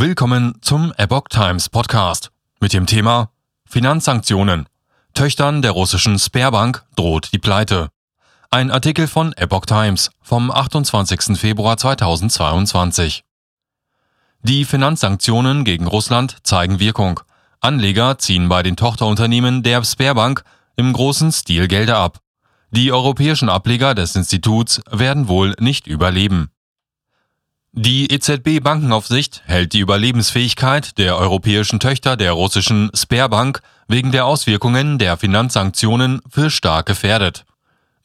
Willkommen zum Epoch Times Podcast mit dem Thema Finanzsanktionen. Töchtern der russischen Sperrbank droht die Pleite. Ein Artikel von Epoch Times vom 28. Februar 2022. Die Finanzsanktionen gegen Russland zeigen Wirkung. Anleger ziehen bei den Tochterunternehmen der Sperrbank im großen Stil Gelder ab. Die europäischen Ableger des Instituts werden wohl nicht überleben. Die EZB-Bankenaufsicht hält die Überlebensfähigkeit der europäischen Töchter der russischen Sperrbank wegen der Auswirkungen der Finanzsanktionen für stark gefährdet.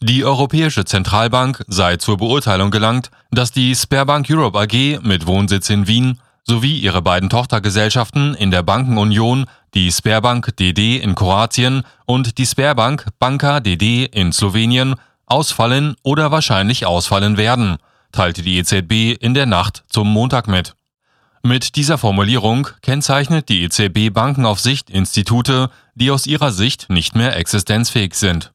Die Europäische Zentralbank sei zur Beurteilung gelangt, dass die Sperrbank Europe AG mit Wohnsitz in Wien sowie ihre beiden Tochtergesellschaften in der Bankenunion, die Sperrbank DD in Kroatien und die Sperrbank Banka DD in Slowenien, ausfallen oder wahrscheinlich ausfallen werden – teilte die EZB in der Nacht zum Montag mit. Mit dieser Formulierung kennzeichnet die EZB Bankenaufsicht Institute, die aus ihrer Sicht nicht mehr existenzfähig sind.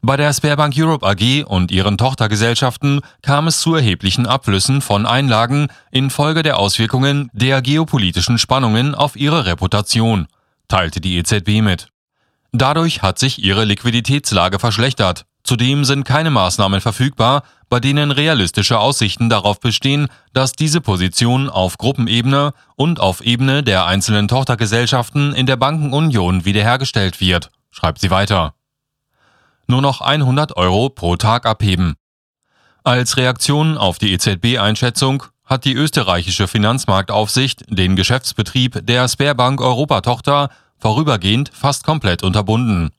Bei der Sperrbank Europe AG und ihren Tochtergesellschaften kam es zu erheblichen Abflüssen von Einlagen infolge der Auswirkungen der geopolitischen Spannungen auf ihre Reputation, teilte die EZB mit. Dadurch hat sich ihre Liquiditätslage verschlechtert, Zudem sind keine Maßnahmen verfügbar, bei denen realistische Aussichten darauf bestehen, dass diese Position auf Gruppenebene und auf Ebene der einzelnen Tochtergesellschaften in der Bankenunion wiederhergestellt wird, schreibt sie weiter. Nur noch 100 Euro pro Tag abheben. Als Reaktion auf die EZB-Einschätzung hat die österreichische Finanzmarktaufsicht den Geschäftsbetrieb der Sperrbank Europa-Tochter vorübergehend fast komplett unterbunden.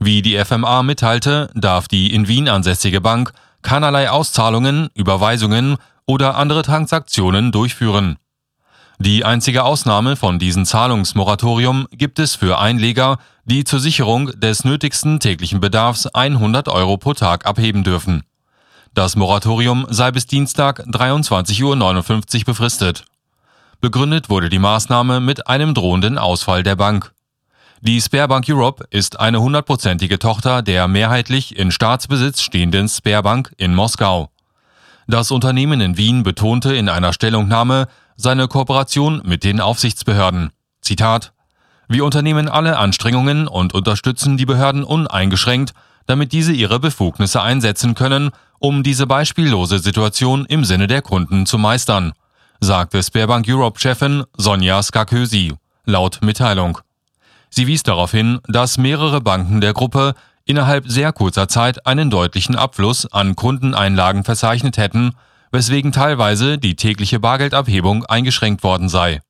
Wie die FMA mitteilte, darf die in Wien ansässige Bank keinerlei Auszahlungen, Überweisungen oder andere Transaktionen durchführen. Die einzige Ausnahme von diesem Zahlungsmoratorium gibt es für Einleger, die zur Sicherung des nötigsten täglichen Bedarfs 100 Euro pro Tag abheben dürfen. Das Moratorium sei bis Dienstag 23.59 Uhr befristet. Begründet wurde die Maßnahme mit einem drohenden Ausfall der Bank. Die Sperrbank Europe ist eine hundertprozentige Tochter der mehrheitlich in Staatsbesitz stehenden Sperrbank in Moskau. Das Unternehmen in Wien betonte in einer Stellungnahme seine Kooperation mit den Aufsichtsbehörden. Zitat Wir unternehmen alle Anstrengungen und unterstützen die Behörden uneingeschränkt, damit diese ihre Befugnisse einsetzen können, um diese beispiellose Situation im Sinne der Kunden zu meistern, sagte Sperrbank Europe-Chefin Sonja Skakösi laut Mitteilung. Sie wies darauf hin, dass mehrere Banken der Gruppe innerhalb sehr kurzer Zeit einen deutlichen Abfluss an Kundeneinlagen verzeichnet hätten, weswegen teilweise die tägliche Bargeldabhebung eingeschränkt worden sei.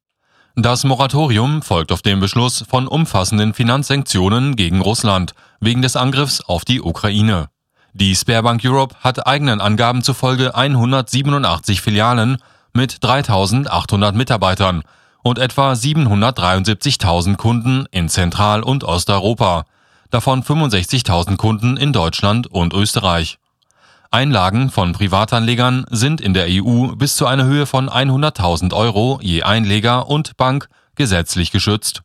Das Moratorium folgt auf den Beschluss von umfassenden Finanzsanktionen gegen Russland wegen des Angriffs auf die Ukraine. Die Sperrbank Europe hat eigenen Angaben zufolge 187 Filialen mit 3800 Mitarbeitern und etwa 773.000 Kunden in Zentral- und Osteuropa, davon 65.000 Kunden in Deutschland und Österreich. Einlagen von Privatanlegern sind in der EU bis zu einer Höhe von 100.000 Euro je Einleger und Bank gesetzlich geschützt.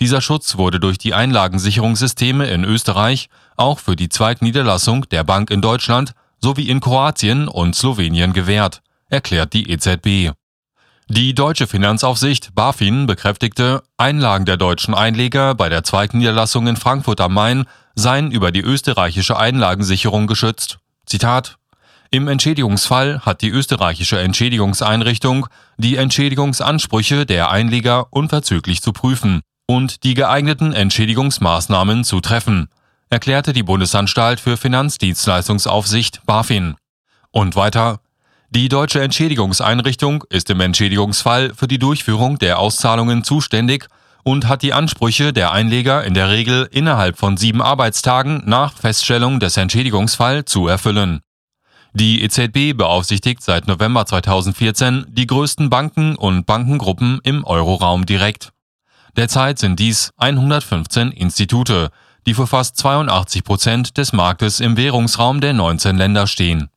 Dieser Schutz wurde durch die Einlagensicherungssysteme in Österreich auch für die Zweigniederlassung der Bank in Deutschland sowie in Kroatien und Slowenien gewährt, erklärt die EZB. Die deutsche Finanzaufsicht BaFin bekräftigte, Einlagen der deutschen Einleger bei der zweiten Niederlassung in Frankfurt am Main seien über die österreichische Einlagensicherung geschützt. Zitat Im Entschädigungsfall hat die österreichische Entschädigungseinrichtung die Entschädigungsansprüche der Einleger unverzüglich zu prüfen und die geeigneten Entschädigungsmaßnahmen zu treffen, erklärte die Bundesanstalt für Finanzdienstleistungsaufsicht BaFin. Und weiter die deutsche Entschädigungseinrichtung ist im Entschädigungsfall für die Durchführung der Auszahlungen zuständig und hat die Ansprüche der Einleger in der Regel innerhalb von sieben Arbeitstagen nach Feststellung des Entschädigungsfalls zu erfüllen. Die EZB beaufsichtigt seit November 2014 die größten Banken und Bankengruppen im Euroraum direkt. Derzeit sind dies 115 Institute, die für fast 82 Prozent des Marktes im Währungsraum der 19 Länder stehen